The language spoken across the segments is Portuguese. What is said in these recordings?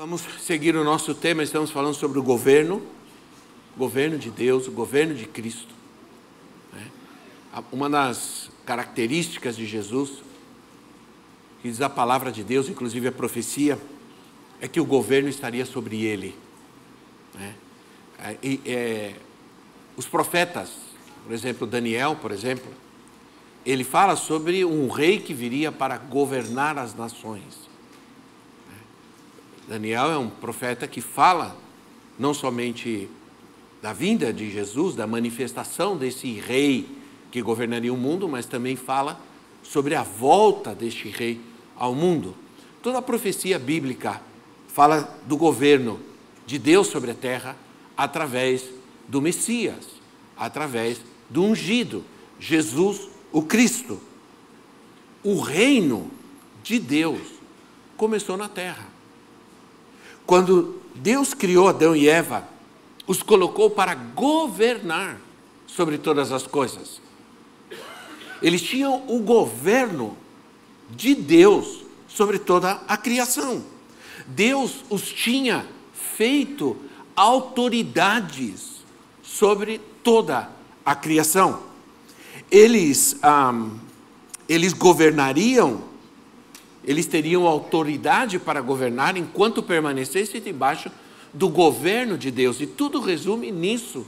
Vamos seguir o nosso tema, estamos falando sobre o governo, governo de Deus, o governo de Cristo. Né? Uma das características de Jesus, que diz a palavra de Deus, inclusive a profecia, é que o governo estaria sobre ele. Né? E, é, os profetas, por exemplo, Daniel, por exemplo, ele fala sobre um rei que viria para governar as nações. Daniel é um profeta que fala não somente da vinda de Jesus, da manifestação desse rei que governaria o mundo, mas também fala sobre a volta deste rei ao mundo. Toda a profecia bíblica fala do governo de Deus sobre a terra através do Messias, através do ungido, Jesus o Cristo. O reino de Deus começou na terra. Quando Deus criou Adão e Eva, os colocou para governar sobre todas as coisas. Eles tinham o governo de Deus sobre toda a criação. Deus os tinha feito autoridades sobre toda a criação. Eles, ah, eles governariam, eles teriam autoridade para governar enquanto permanecesse debaixo do governo de Deus. E tudo resume nisso.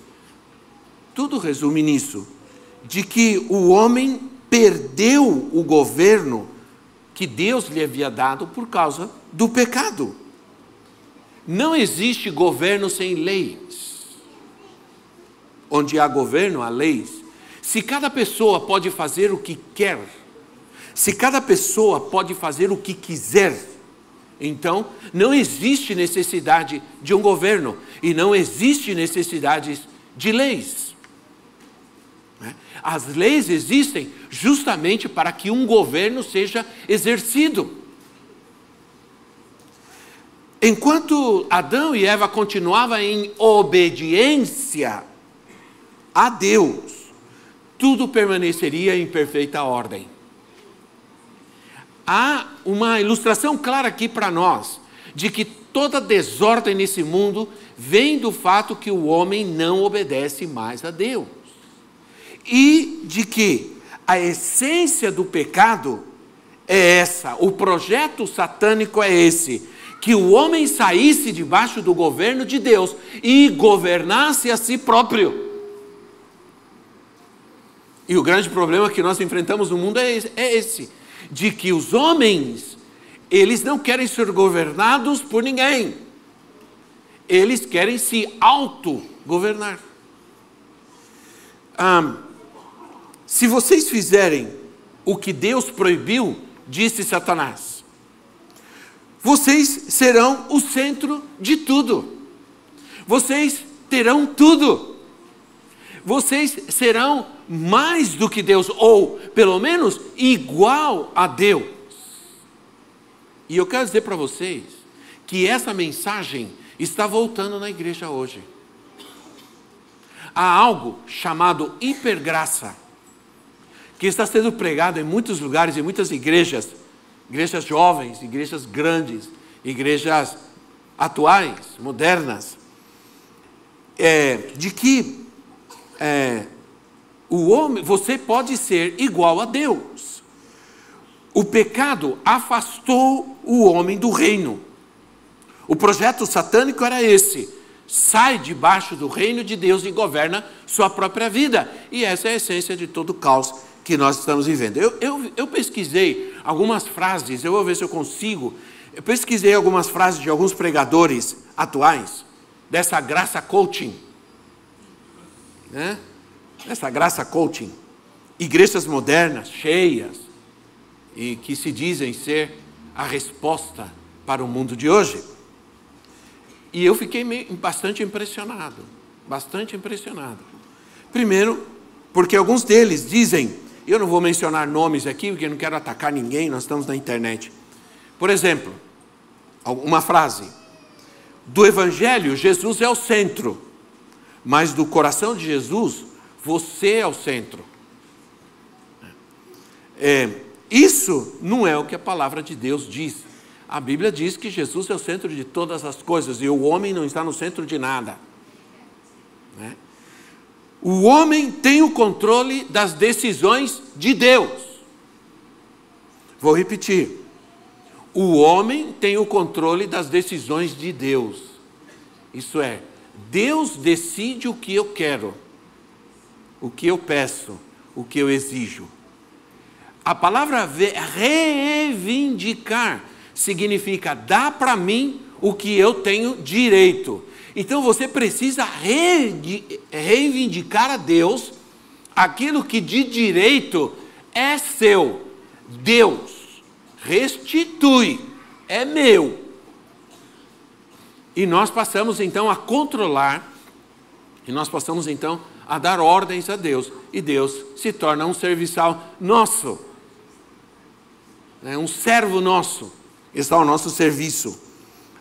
Tudo resume nisso. De que o homem perdeu o governo que Deus lhe havia dado por causa do pecado. Não existe governo sem leis. Onde há governo, há leis. Se cada pessoa pode fazer o que quer, se cada pessoa pode fazer o que quiser, então não existe necessidade de um governo e não existe necessidade de leis. Né? As leis existem justamente para que um governo seja exercido. Enquanto Adão e Eva continuavam em obediência a Deus, tudo permaneceria em perfeita ordem. Há uma ilustração clara aqui para nós de que toda desordem nesse mundo vem do fato que o homem não obedece mais a Deus. E de que a essência do pecado é essa, o projeto satânico é esse, que o homem saísse debaixo do governo de Deus e governasse a si próprio. E o grande problema que nós enfrentamos no mundo é esse, é de que os homens, eles não querem ser governados por ninguém. Eles querem se autogovernar. Ah, se vocês fizerem o que Deus proibiu, disse Satanás, vocês serão o centro de tudo. Vocês terão tudo. Vocês serão mais do que Deus, ou pelo menos igual a Deus. E eu quero dizer para vocês que essa mensagem está voltando na igreja hoje. Há algo chamado hipergraça, que está sendo pregado em muitos lugares, em muitas igrejas, igrejas jovens, igrejas grandes, igrejas atuais, modernas, é, de que é, o homem, você pode ser igual a Deus. O pecado afastou o homem do reino. O projeto satânico era esse: sai debaixo do reino de Deus e governa sua própria vida. E essa é a essência de todo o caos que nós estamos vivendo. Eu, eu, eu pesquisei algumas frases, eu vou ver se eu consigo. Eu pesquisei algumas frases de alguns pregadores atuais, dessa graça coaching. Né? Dessa graça coaching. Igrejas modernas, cheias, e que se dizem ser a resposta para o mundo de hoje. E eu fiquei bastante impressionado, bastante impressionado. Primeiro, porque alguns deles dizem, eu não vou mencionar nomes aqui, porque eu não quero atacar ninguém, nós estamos na internet. Por exemplo, uma frase: do Evangelho, Jesus é o centro, mas do coração de Jesus, você é o centro. É, isso não é o que a palavra de Deus diz. A Bíblia diz que Jesus é o centro de todas as coisas e o homem não está no centro de nada. Né? O homem tem o controle das decisões de Deus. Vou repetir. O homem tem o controle das decisões de Deus. Isso é, Deus decide o que eu quero, o que eu peço, o que eu exijo. A palavra reivindicar significa dar para mim o que eu tenho direito. Então você precisa reivindicar a Deus aquilo que de direito é seu. Deus restitui, é meu. E nós passamos então a controlar, e nós passamos então a dar ordens a Deus, e Deus se torna um serviçal nosso né, um servo nosso, está ao nosso serviço.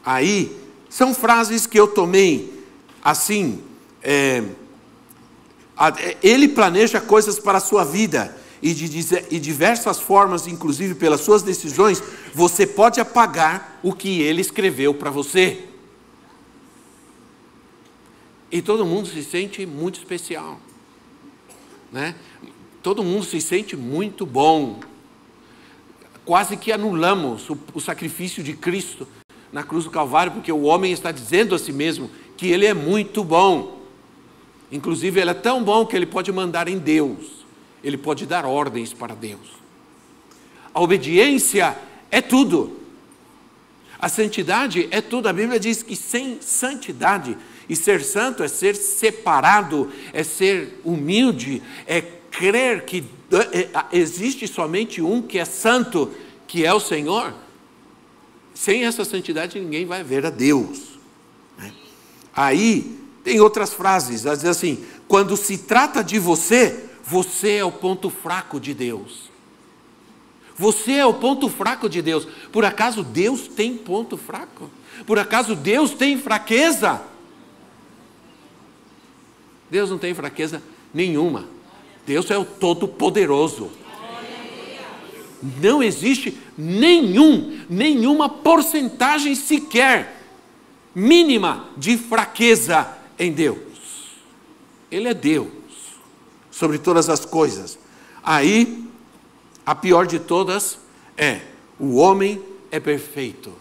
Aí, são frases que eu tomei assim. É, ele planeja coisas para a sua vida e de, de diversas formas, inclusive pelas suas decisões, você pode apagar o que ele escreveu para você. E todo mundo se sente muito especial. Né? Todo mundo se sente muito bom quase que anulamos o, o sacrifício de Cristo na cruz do Calvário, porque o homem está dizendo a si mesmo que ele é muito bom. Inclusive, ele é tão bom que ele pode mandar em Deus, ele pode dar ordens para Deus. A obediência é tudo. A santidade é tudo. A Bíblia diz que sem santidade, e ser santo é ser separado, é ser humilde, é crer que é, existe somente um que é santo, que é o Senhor, sem essa santidade ninguém vai ver a Deus. Né? Aí tem outras frases, às vezes assim: quando se trata de você, você é o ponto fraco de Deus. Você é o ponto fraco de Deus. Por acaso Deus tem ponto fraco? Por acaso Deus tem fraqueza? Deus não tem fraqueza nenhuma. Deus é o Todo-Poderoso. Não existe nenhum, nenhuma porcentagem sequer mínima de fraqueza em Deus. Ele é Deus sobre todas as coisas. Aí, a pior de todas é: o homem é perfeito.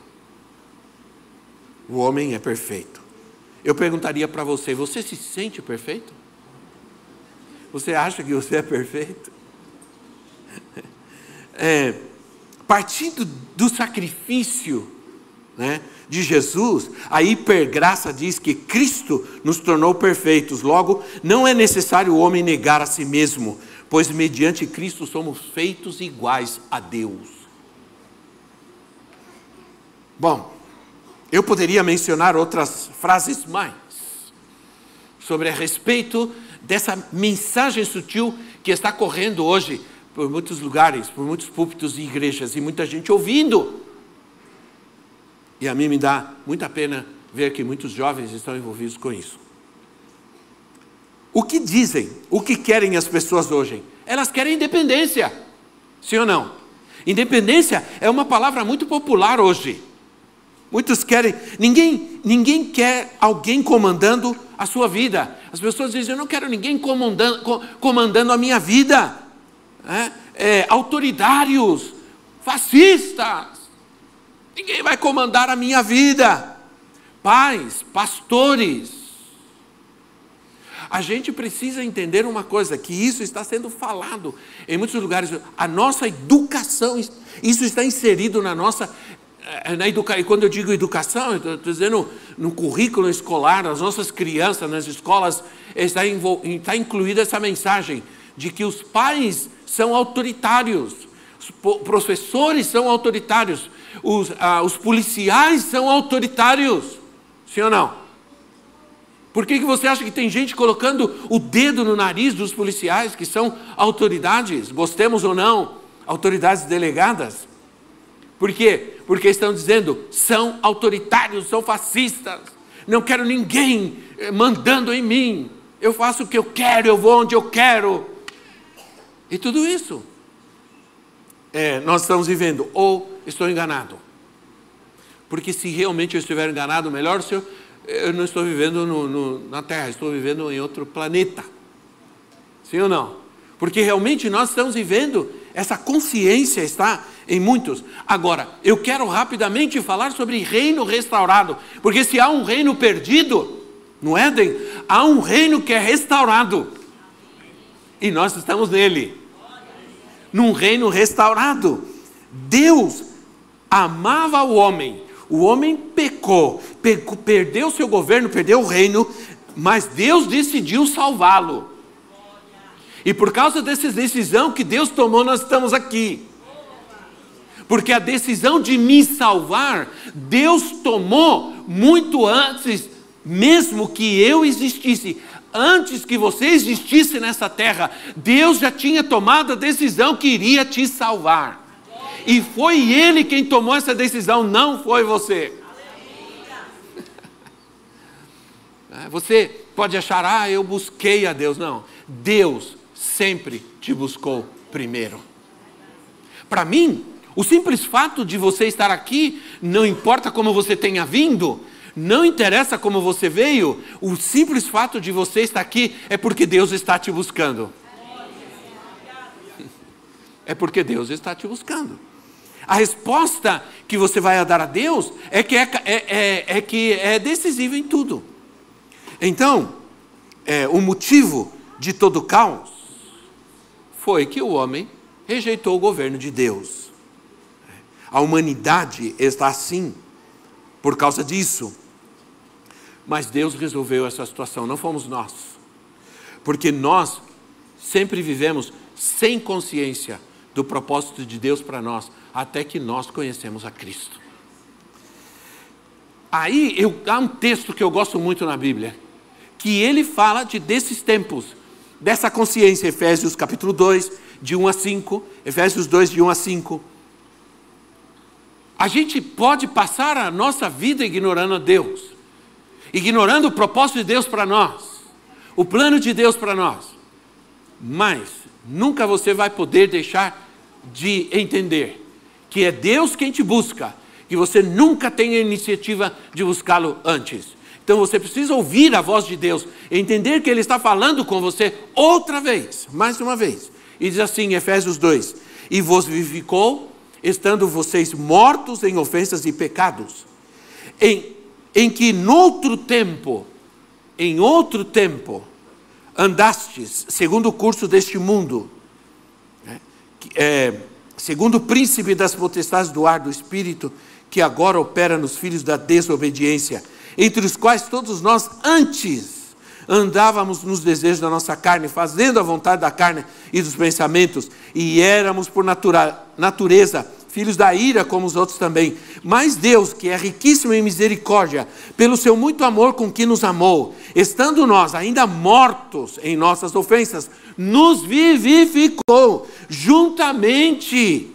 O homem é perfeito. Eu perguntaria para você: você se sente perfeito? Você acha que você é perfeito? É, partindo do sacrifício né, de Jesus, a hipergraça diz que Cristo nos tornou perfeitos. Logo, não é necessário o homem negar a si mesmo, pois mediante Cristo somos feitos iguais a Deus. Bom, eu poderia mencionar outras frases mais sobre a respeito dessa mensagem sutil que está correndo hoje por muitos lugares, por muitos púlpitos e igrejas, e muita gente ouvindo. E a mim me dá muita pena ver que muitos jovens estão envolvidos com isso. O que dizem, o que querem as pessoas hoje? Elas querem independência, sim ou não? Independência é uma palavra muito popular hoje. Muitos querem, ninguém, ninguém quer alguém comandando a sua vida. As pessoas dizem: Eu não quero ninguém comandando, comandando a minha vida. É, é, autoritários, fascistas. Ninguém vai comandar a minha vida. Pais, pastores. A gente precisa entender uma coisa: que isso está sendo falado em muitos lugares. A nossa educação, isso está inserido na nossa na educa... E quando eu digo educação, estou dizendo no currículo escolar, as nossas crianças, nas escolas, está, envol... está incluída essa mensagem de que os pais são autoritários, os professores são autoritários, os, ah, os policiais são autoritários. Sim ou não? Por que, que você acha que tem gente colocando o dedo no nariz dos policiais, que são autoridades, gostemos ou não, autoridades delegadas? Por quê? Porque estão dizendo, são autoritários, são fascistas, não quero ninguém eh, mandando em mim, eu faço o que eu quero, eu vou onde eu quero. E tudo isso. É, nós estamos vivendo, ou estou enganado. Porque se realmente eu estiver enganado, melhor se eu, eu não estou vivendo no, no, na Terra, estou vivendo em outro planeta. Sim ou não? Porque realmente nós estamos vivendo, essa consciência está em muitos. Agora, eu quero rapidamente falar sobre reino restaurado, porque se há um reino perdido no Éden, há um reino que é restaurado. E nós estamos nele. Num reino restaurado. Deus amava o homem o homem pecou, perdeu seu governo, perdeu o reino, mas Deus decidiu salvá-lo. E por causa dessa decisão que Deus tomou, nós estamos aqui. Porque a decisão de me salvar, Deus tomou muito antes, mesmo que eu existisse. Antes que você existisse nessa terra, Deus já tinha tomado a decisão que iria te salvar. E foi ele quem tomou essa decisão, não foi você. É, você pode achar, ah, eu busquei a Deus. Não, Deus sempre te buscou primeiro. Para mim, o simples fato de você estar aqui, não importa como você tenha vindo, não interessa como você veio, o simples fato de você estar aqui é porque Deus está te buscando. É porque Deus está te buscando. A resposta que você vai dar a Deus é que é, é, é, é que é decisiva em tudo. Então, é, o motivo de todo caos foi que o homem rejeitou o governo de Deus. A humanidade está assim por causa disso. Mas Deus resolveu essa situação, não fomos nós. Porque nós sempre vivemos sem consciência do propósito de Deus para nós, até que nós conhecemos a Cristo. Aí eu, há um texto que eu gosto muito na Bíblia, que ele fala de desses tempos, dessa consciência, Efésios capítulo 2, de 1 a 5, Efésios 2, de 1 a 5. A gente pode passar a nossa vida ignorando a Deus, ignorando o propósito de Deus para nós, o plano de Deus para nós, mas nunca você vai poder deixar de entender que é Deus quem te busca, que você nunca tem a iniciativa de buscá-lo antes. Então você precisa ouvir a voz de Deus, entender que Ele está falando com você outra vez, mais uma vez. E diz assim Efésios 2: E vos vivificou, estando vocês mortos em ofensas e pecados, em, em que noutro tempo, em outro tempo, andastes segundo o curso deste mundo, né, é, segundo o príncipe das potestades do ar do Espírito, que agora opera nos filhos da desobediência, entre os quais todos nós antes andávamos nos desejos da nossa carne, fazendo a vontade da carne e dos pensamentos, e éramos por natura, natureza filhos da ira como os outros também. Mas Deus, que é riquíssimo em misericórdia, pelo seu muito amor com que nos amou, estando nós ainda mortos em nossas ofensas, nos vivificou juntamente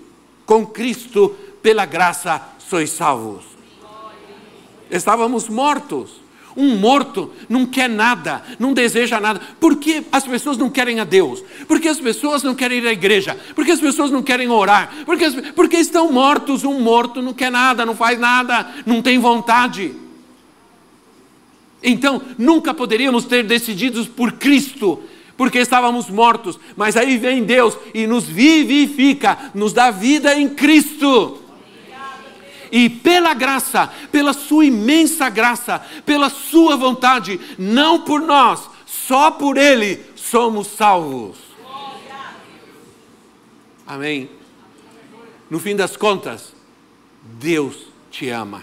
com Cristo, pela graça sois salvos. Estávamos mortos um morto não quer nada, não deseja nada. Por que as pessoas não querem a Deus? Por que as pessoas não querem ir à igreja? Por que as pessoas não querem orar? Porque, porque estão mortos. Um morto não quer nada, não faz nada, não tem vontade. Então, nunca poderíamos ter decidido por Cristo, porque estávamos mortos. Mas aí vem Deus e nos vivifica, nos dá vida em Cristo e pela graça, pela sua imensa graça, pela sua vontade, não por nós, só por Ele somos salvos. Amém. No fim das contas, Deus te ama.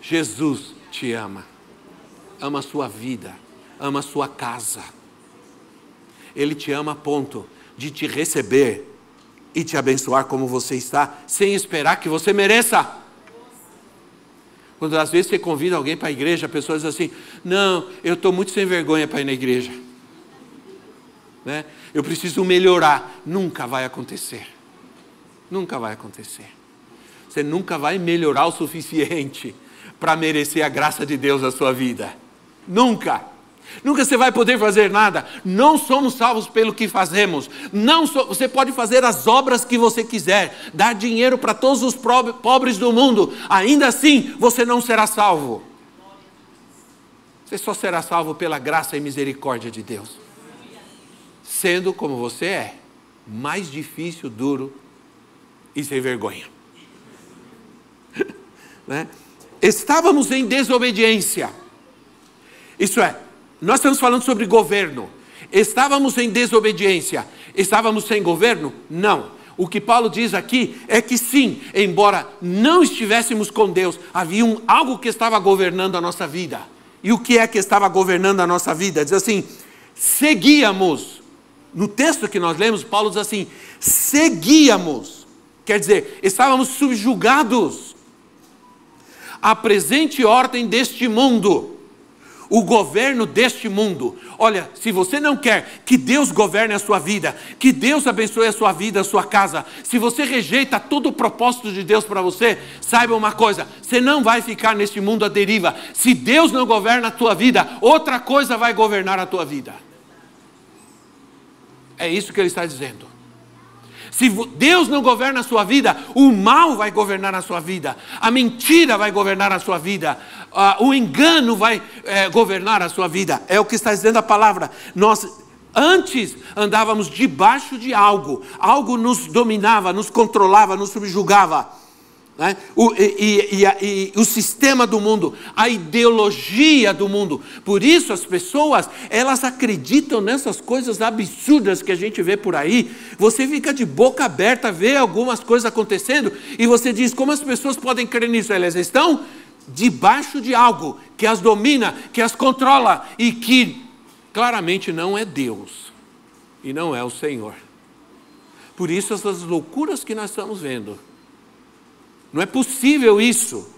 Jesus te ama. Ama a sua vida, ama a sua casa. Ele te ama a ponto de te receber e te abençoar como você está, sem esperar que você mereça. Quando às vezes você convida alguém para a igreja, a pessoa diz assim: Não, eu estou muito sem vergonha para ir na igreja. Né? Eu preciso melhorar. Nunca vai acontecer. Nunca vai acontecer. Você nunca vai melhorar o suficiente para merecer a graça de Deus na sua vida. Nunca. Nunca você vai poder fazer nada. Não somos salvos pelo que fazemos. Não so, você pode fazer as obras que você quiser, dar dinheiro para todos os pobres do mundo. Ainda assim, você não será salvo. Você só será salvo pela graça e misericórdia de Deus. Sendo como você é, mais difícil, duro e sem vergonha. né? Estávamos em desobediência. Isso é, nós estamos falando sobre governo. Estávamos em desobediência. Estávamos sem governo? Não. O que Paulo diz aqui é que sim, embora não estivéssemos com Deus, havia um, algo que estava governando a nossa vida. E o que é que estava governando a nossa vida? Diz assim: seguíamos. No texto que nós lemos, Paulo diz assim: seguíamos. Quer dizer, estávamos subjugados à presente ordem deste mundo o governo deste mundo. Olha, se você não quer que Deus governe a sua vida, que Deus abençoe a sua vida, a sua casa, se você rejeita todo o propósito de Deus para você, saiba uma coisa: você não vai ficar neste mundo à deriva. Se Deus não governa a tua vida, outra coisa vai governar a tua vida. É isso que ele está dizendo. Se Deus não governa a sua vida, o mal vai governar a sua vida, a mentira vai governar a sua vida, o engano vai eh, governar a sua vida. É o que está dizendo a palavra. Nós antes andávamos debaixo de algo, algo nos dominava, nos controlava, nos subjugava. Né? O, e, e, e, o sistema do mundo, a ideologia do mundo. Por isso as pessoas, elas acreditam nessas coisas absurdas que a gente vê por aí. Você fica de boca aberta, vê algumas coisas acontecendo e você diz, como as pessoas podem crer nisso? Elas estão debaixo de algo que as domina, que as controla e que claramente não é Deus e não é o Senhor. Por isso essas loucuras que nós estamos vendo não é possível isso.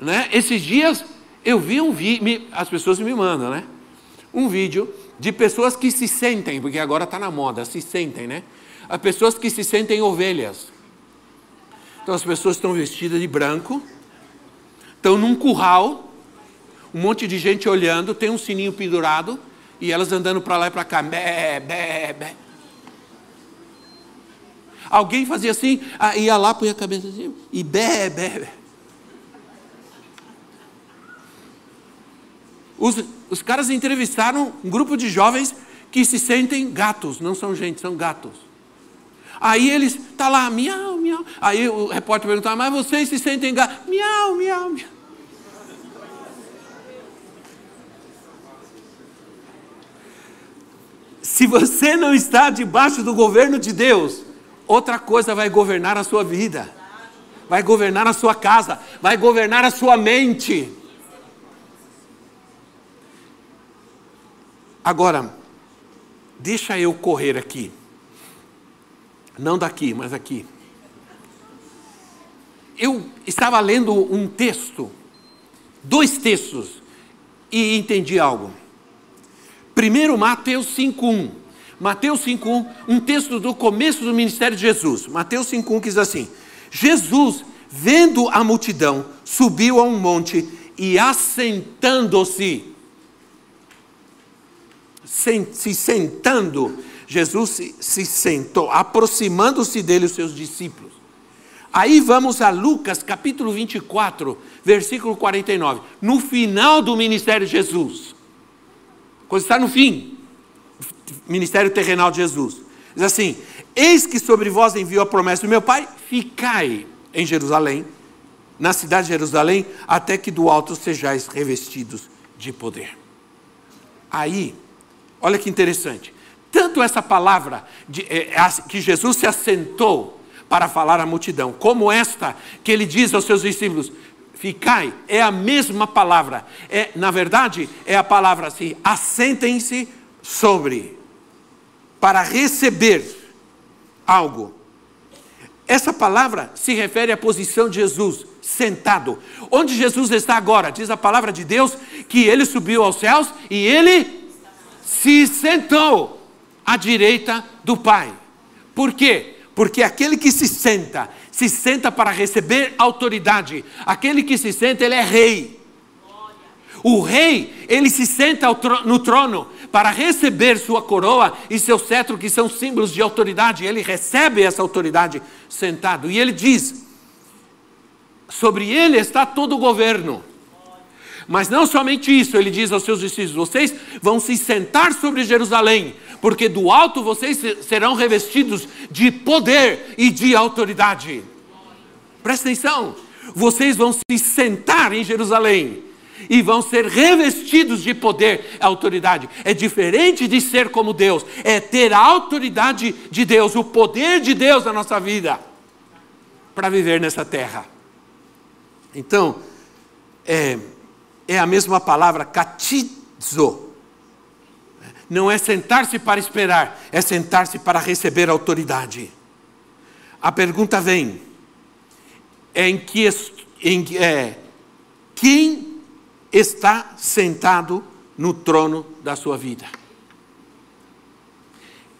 Né? Esses dias eu vi um vídeo, as pessoas me mandam, né? Um vídeo de pessoas que se sentem, porque agora está na moda, se sentem, né? As pessoas que se sentem ovelhas. Então as pessoas estão vestidas de branco, estão num curral, um monte de gente olhando, tem um sininho pendurado, e elas andando para lá e para cá, bé, bé, bé. Alguém fazia assim, ah, ia lá, punha a cabeça assim, e bé, bé. Os, os caras entrevistaram um grupo de jovens que se sentem gatos, não são gente, são gatos. Aí eles, tá lá, miau, miau. Aí o repórter perguntava, mas vocês se sentem gatos? Miau, miau, miau. Se você não está debaixo do governo de Deus, outra coisa vai governar a sua vida, vai governar a sua casa, vai governar a sua mente. Agora, deixa eu correr aqui. Não daqui, mas aqui. Eu estava lendo um texto, dois textos, e entendi algo. Primeiro, Mateus 5,1. Mateus 5,1, um texto do começo do ministério de Jesus. Mateus 5,1 que diz assim: Jesus, vendo a multidão, subiu a um monte e assentando-se, se sentando, Jesus se, se sentou, aproximando-se dele os seus discípulos. Aí vamos a Lucas capítulo 24, versículo 49. No final do ministério de Jesus, quando está no fim, ministério terrenal de Jesus. Diz assim: Eis que sobre vós envio a promessa do meu Pai, ficai em Jerusalém, na cidade de Jerusalém, até que do alto sejais revestidos de poder. Aí, olha que interessante. Tanto essa palavra de, é, que Jesus se assentou para falar à multidão, como esta que ele diz aos seus discípulos: ficai, é a mesma palavra. É, na verdade, é a palavra assim: assentem-se sobre para receber algo. essa palavra se refere à posição de Jesus, sentado. Onde Jesus está agora? Diz a palavra de Deus que ele subiu aos céus e ele se sentou à direita do Pai. Por quê? Porque aquele que se senta, se senta para receber autoridade. Aquele que se senta, ele é rei. O rei, ele se senta no trono para receber sua coroa e seu cetro, que são símbolos de autoridade. Ele recebe essa autoridade sentado. E ele diz: sobre ele está todo o governo. Mas não somente isso, ele diz aos seus discípulos: vocês vão se sentar sobre Jerusalém, porque do alto vocês serão revestidos de poder e de autoridade. Presta atenção, vocês vão se sentar em Jerusalém e vão ser revestidos de poder e autoridade. É diferente de ser como Deus, é ter a autoridade de Deus, o poder de Deus na nossa vida, para viver nessa terra. Então, é, é a mesma palavra, catizo. Não é sentar-se para esperar, é sentar-se para receber autoridade. A pergunta vem: em que, em, é, quem está sentado no trono da sua vida.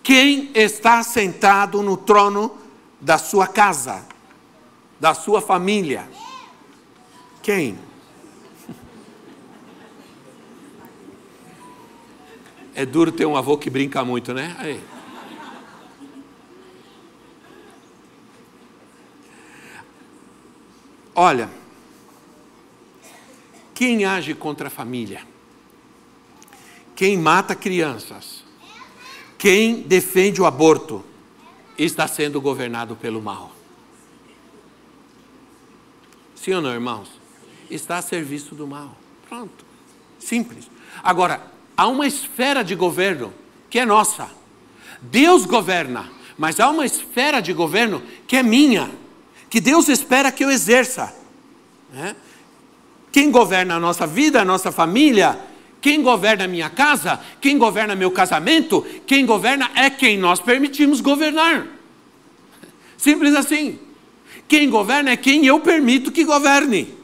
Quem está sentado no trono da sua casa, da sua família? Quem? É duro ter um avô que brinca muito, né? Aí. Olha, quem age contra a família? Quem mata crianças? Quem defende o aborto? Está sendo governado pelo mal. Sim ou não, irmãos? Está a serviço do mal. Pronto. Simples. Agora, há uma esfera de governo que é nossa. Deus governa, mas há uma esfera de governo que é minha, que Deus espera que eu exerça. Né? Quem governa a nossa vida, a nossa família, quem governa a minha casa, quem governa meu casamento, quem governa é quem nós permitimos governar. Simples assim. Quem governa é quem eu permito que governe.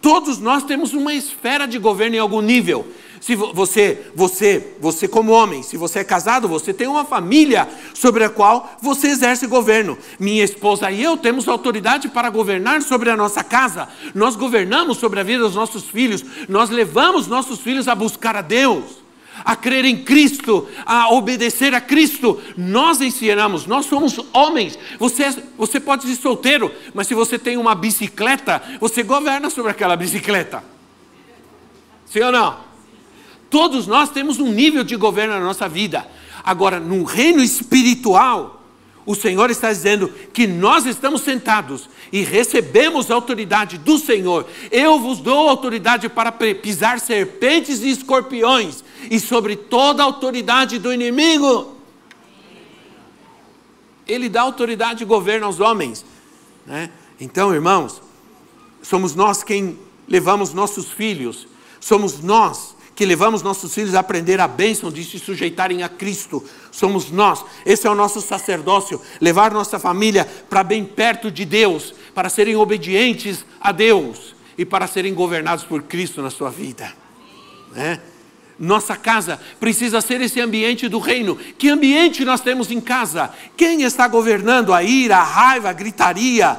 Todos nós temos uma esfera de governo em algum nível. Se você, você, você como homem, se você é casado, você tem uma família sobre a qual você exerce governo. Minha esposa e eu temos autoridade para governar sobre a nossa casa. Nós governamos sobre a vida dos nossos filhos. Nós levamos nossos filhos a buscar a Deus a crer em Cristo, a obedecer a Cristo. Nós ensinamos, nós somos homens. Você, você pode ser solteiro, mas se você tem uma bicicleta, você governa sobre aquela bicicleta. Sim ou não? Todos nós temos um nível de governo na nossa vida. Agora, no reino espiritual, o Senhor está dizendo que nós estamos sentados e recebemos a autoridade do Senhor. Eu vos dou autoridade para pisar serpentes e escorpiões e sobre toda a autoridade do inimigo. Ele dá autoridade e governo aos homens. Né? Então, irmãos, somos nós quem levamos nossos filhos, somos nós que levamos nossos filhos a aprender a bênção de se sujeitarem a Cristo. Somos nós, esse é o nosso sacerdócio, levar nossa família para bem perto de Deus, para serem obedientes a Deus e para serem governados por Cristo na sua vida. Né? Nossa casa precisa ser esse ambiente do reino. Que ambiente nós temos em casa? Quem está governando a ira, a raiva, a gritaria?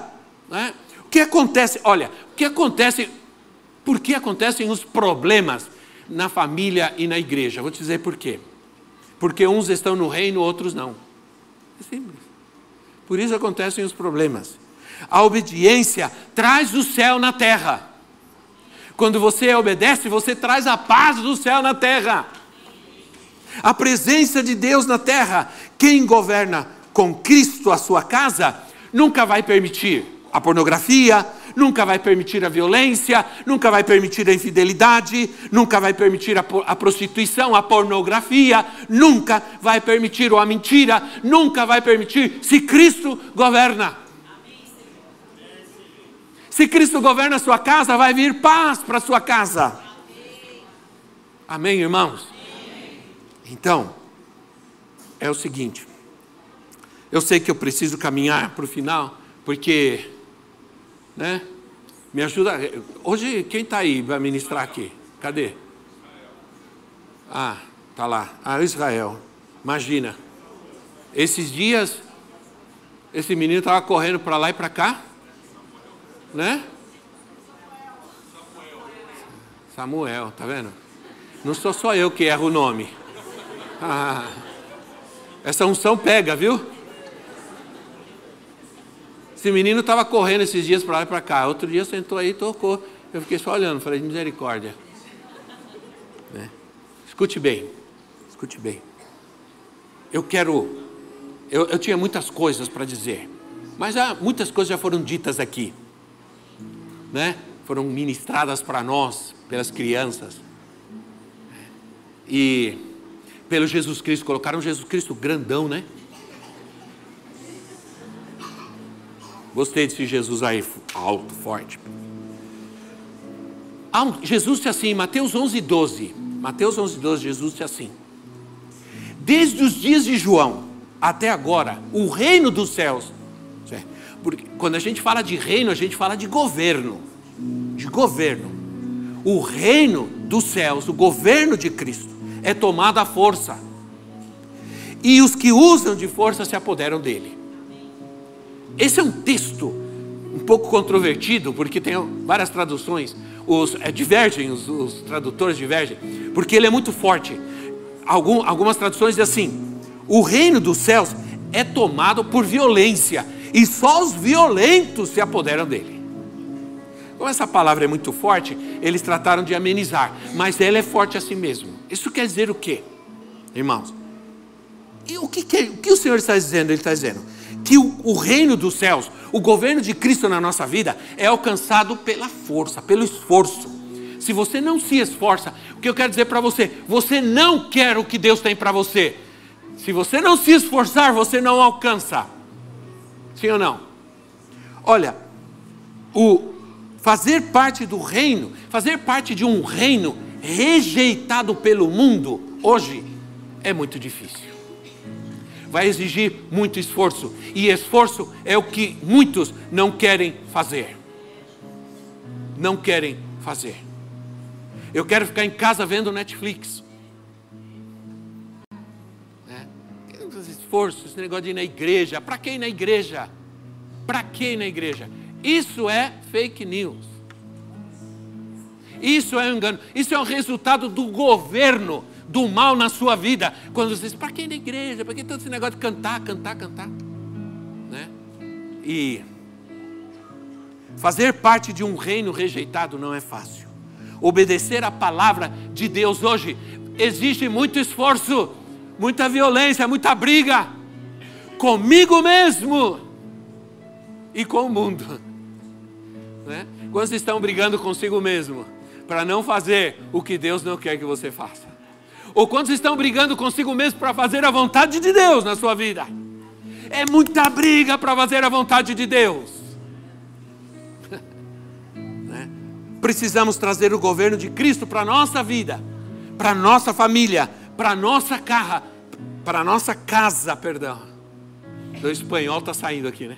Né? O que acontece? Olha, o que acontece? Por que acontecem os problemas? Na família e na igreja. Vou te dizer por quê. Porque uns estão no reino, outros não. É simples. Por isso acontecem os problemas. A obediência traz o céu na terra. Quando você obedece, você traz a paz do céu na terra. A presença de Deus na terra. Quem governa com Cristo a sua casa, nunca vai permitir a pornografia, nunca vai permitir a violência, nunca vai permitir a infidelidade, nunca vai permitir a, a prostituição, a pornografia, nunca vai permitir a mentira, nunca vai permitir se Cristo governa. Se Cristo governa a sua casa, vai vir paz para a sua casa. Amém, irmãos? Então, é o seguinte. Eu sei que eu preciso caminhar para o final, Porque, né? Me ajuda. Hoje, quem está aí para ministrar aqui? Cadê? Ah, tá lá. Ah, Israel. Imagina. Esses dias, esse menino estava correndo para lá e para cá, né? Samuel, tá vendo? Não sou só eu que erro o nome. Ah, essa unção pega, viu? Esse menino estava correndo esses dias para lá e para cá. Outro dia sentou aí e tocou. Eu fiquei só olhando, falei, misericórdia. Né? Escute bem, escute bem. Eu quero. Eu, eu tinha muitas coisas para dizer, mas há, muitas coisas já foram ditas aqui, né? Foram ministradas para nós, pelas crianças. E pelo Jesus Cristo, colocaram Jesus Cristo grandão, né? Gostei desse Jesus aí, alto, forte. Jesus disse assim, Mateus 11, 12. Mateus 11, 12, Jesus disse assim: Desde os dias de João até agora, o reino dos céus. Porque quando a gente fala de reino, a gente fala de governo. De governo. O reino dos céus, o governo de Cristo, é tomado à força. E os que usam de força se apoderam dele. Esse é um texto um pouco controvertido, porque tem várias traduções, os é, divergem, os, os, tradutores divergem, porque ele é muito forte. Algum, algumas traduções dizem assim: o reino dos céus é tomado por violência, e só os violentos se apoderam dele. Como essa palavra é muito forte, eles trataram de amenizar, mas ela é forte assim mesmo. Isso quer dizer o quê, irmãos? E o que, que, o, que o Senhor está dizendo? Ele está dizendo que o, o reino dos céus, o governo de Cristo na nossa vida, é alcançado pela força, pelo esforço. Se você não se esforça, o que eu quero dizer para você, você não quer o que Deus tem para você. Se você não se esforçar, você não alcança. Sim ou não? Olha, o fazer parte do reino, fazer parte de um reino rejeitado pelo mundo hoje é muito difícil vai exigir muito esforço. E esforço é o que muitos não querem fazer. Não querem fazer. Eu quero ficar em casa vendo Netflix. É. Esforço, esse negócio de ir na igreja. Para quem na igreja? Para quem na igreja? Isso é fake news. Isso é engano. Isso é o resultado do governo do mal na sua vida. Quando você diz, para que na igreja? Para que todo esse negócio de cantar, cantar, cantar? Né? E fazer parte de um reino rejeitado não é fácil. Obedecer a palavra de Deus hoje exige muito esforço, muita violência, muita briga comigo mesmo e com o mundo. Né? Quando vocês estão brigando consigo mesmo para não fazer o que Deus não quer que você faça ou quando vocês estão brigando consigo mesmo para fazer a vontade de Deus na sua vida. É muita briga para fazer a vontade de Deus. né? Precisamos trazer o governo de Cristo para a nossa vida, para a nossa família, para a nossa para a nossa casa, perdão. O espanhol está saindo aqui, né?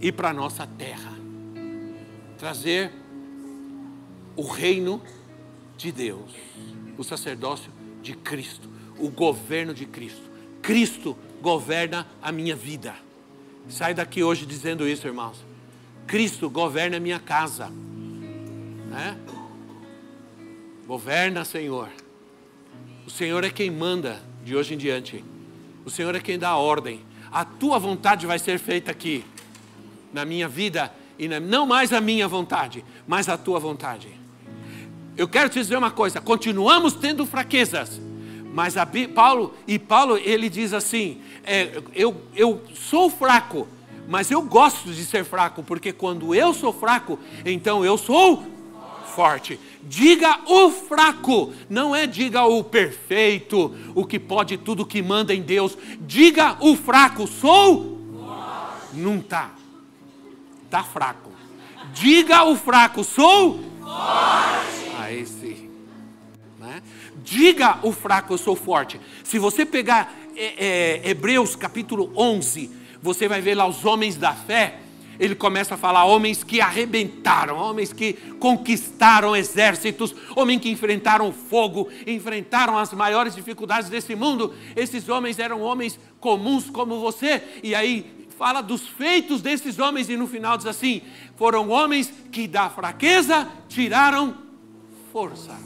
E para a nossa terra. Trazer o reino de Deus o sacerdócio de Cristo, o governo de Cristo. Cristo governa a minha vida. Sai daqui hoje dizendo isso, irmãos. Cristo governa a minha casa. Né? Governa, Senhor. O Senhor é quem manda de hoje em diante. O Senhor é quem dá a ordem. A tua vontade vai ser feita aqui, na minha vida, e na, não mais a minha vontade, mas a tua vontade. Eu quero te dizer uma coisa: continuamos tendo fraquezas, mas a, Paulo e Paulo ele diz assim: é, eu, eu sou fraco, mas eu gosto de ser fraco, porque quando eu sou fraco, então eu sou forte. Diga o fraco, não é diga o perfeito, o que pode tudo, que manda em Deus. Diga o fraco, sou. Forte. Não tá, tá fraco. Diga o fraco, sou. Forte esse. Né? Diga o fraco, eu sou forte. Se você pegar é, é, Hebreus capítulo 11, você vai ver lá os homens da fé. Ele começa a falar homens que arrebentaram, homens que conquistaram exércitos, homens que enfrentaram fogo, enfrentaram as maiores dificuldades desse mundo. Esses homens eram homens comuns como você. E aí fala dos feitos desses homens e no final diz assim: foram homens que da fraqueza tiraram forças.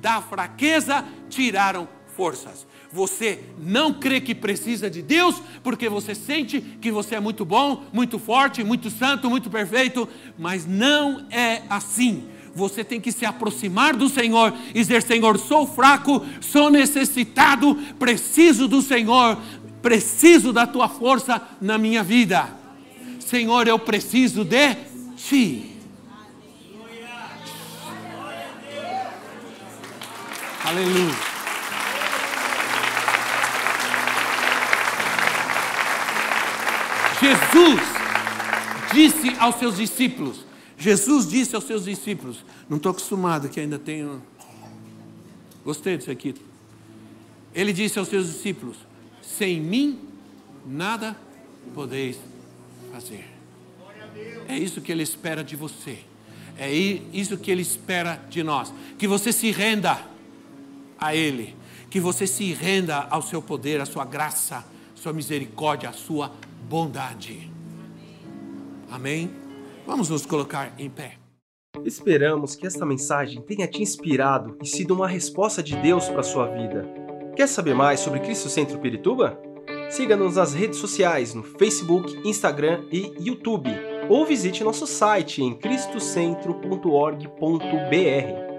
Da fraqueza tiraram forças. Você não crê que precisa de Deus porque você sente que você é muito bom, muito forte, muito santo, muito perfeito, mas não é assim. Você tem que se aproximar do Senhor e dizer: Senhor, sou fraco, sou necessitado, preciso do Senhor, preciso da tua força na minha vida. Senhor, eu preciso de ti. Aleluia. Jesus disse aos seus discípulos, Jesus disse aos seus discípulos, não estou acostumado que ainda tenho. Gostei disso aqui. Ele disse aos seus discípulos: Sem mim nada podeis fazer. É isso que ele espera de você. É isso que ele espera de nós. Que você se renda a Ele. Que você se renda ao seu poder, à sua graça, sua misericórdia, à sua bondade. Amém? Vamos nos colocar em pé. Esperamos que esta mensagem tenha te inspirado e sido uma resposta de Deus para a sua vida. Quer saber mais sobre Cristo Centro Pirituba? Siga-nos nas redes sociais no Facebook, Instagram e YouTube, ou visite nosso site em cristocentro.org.br.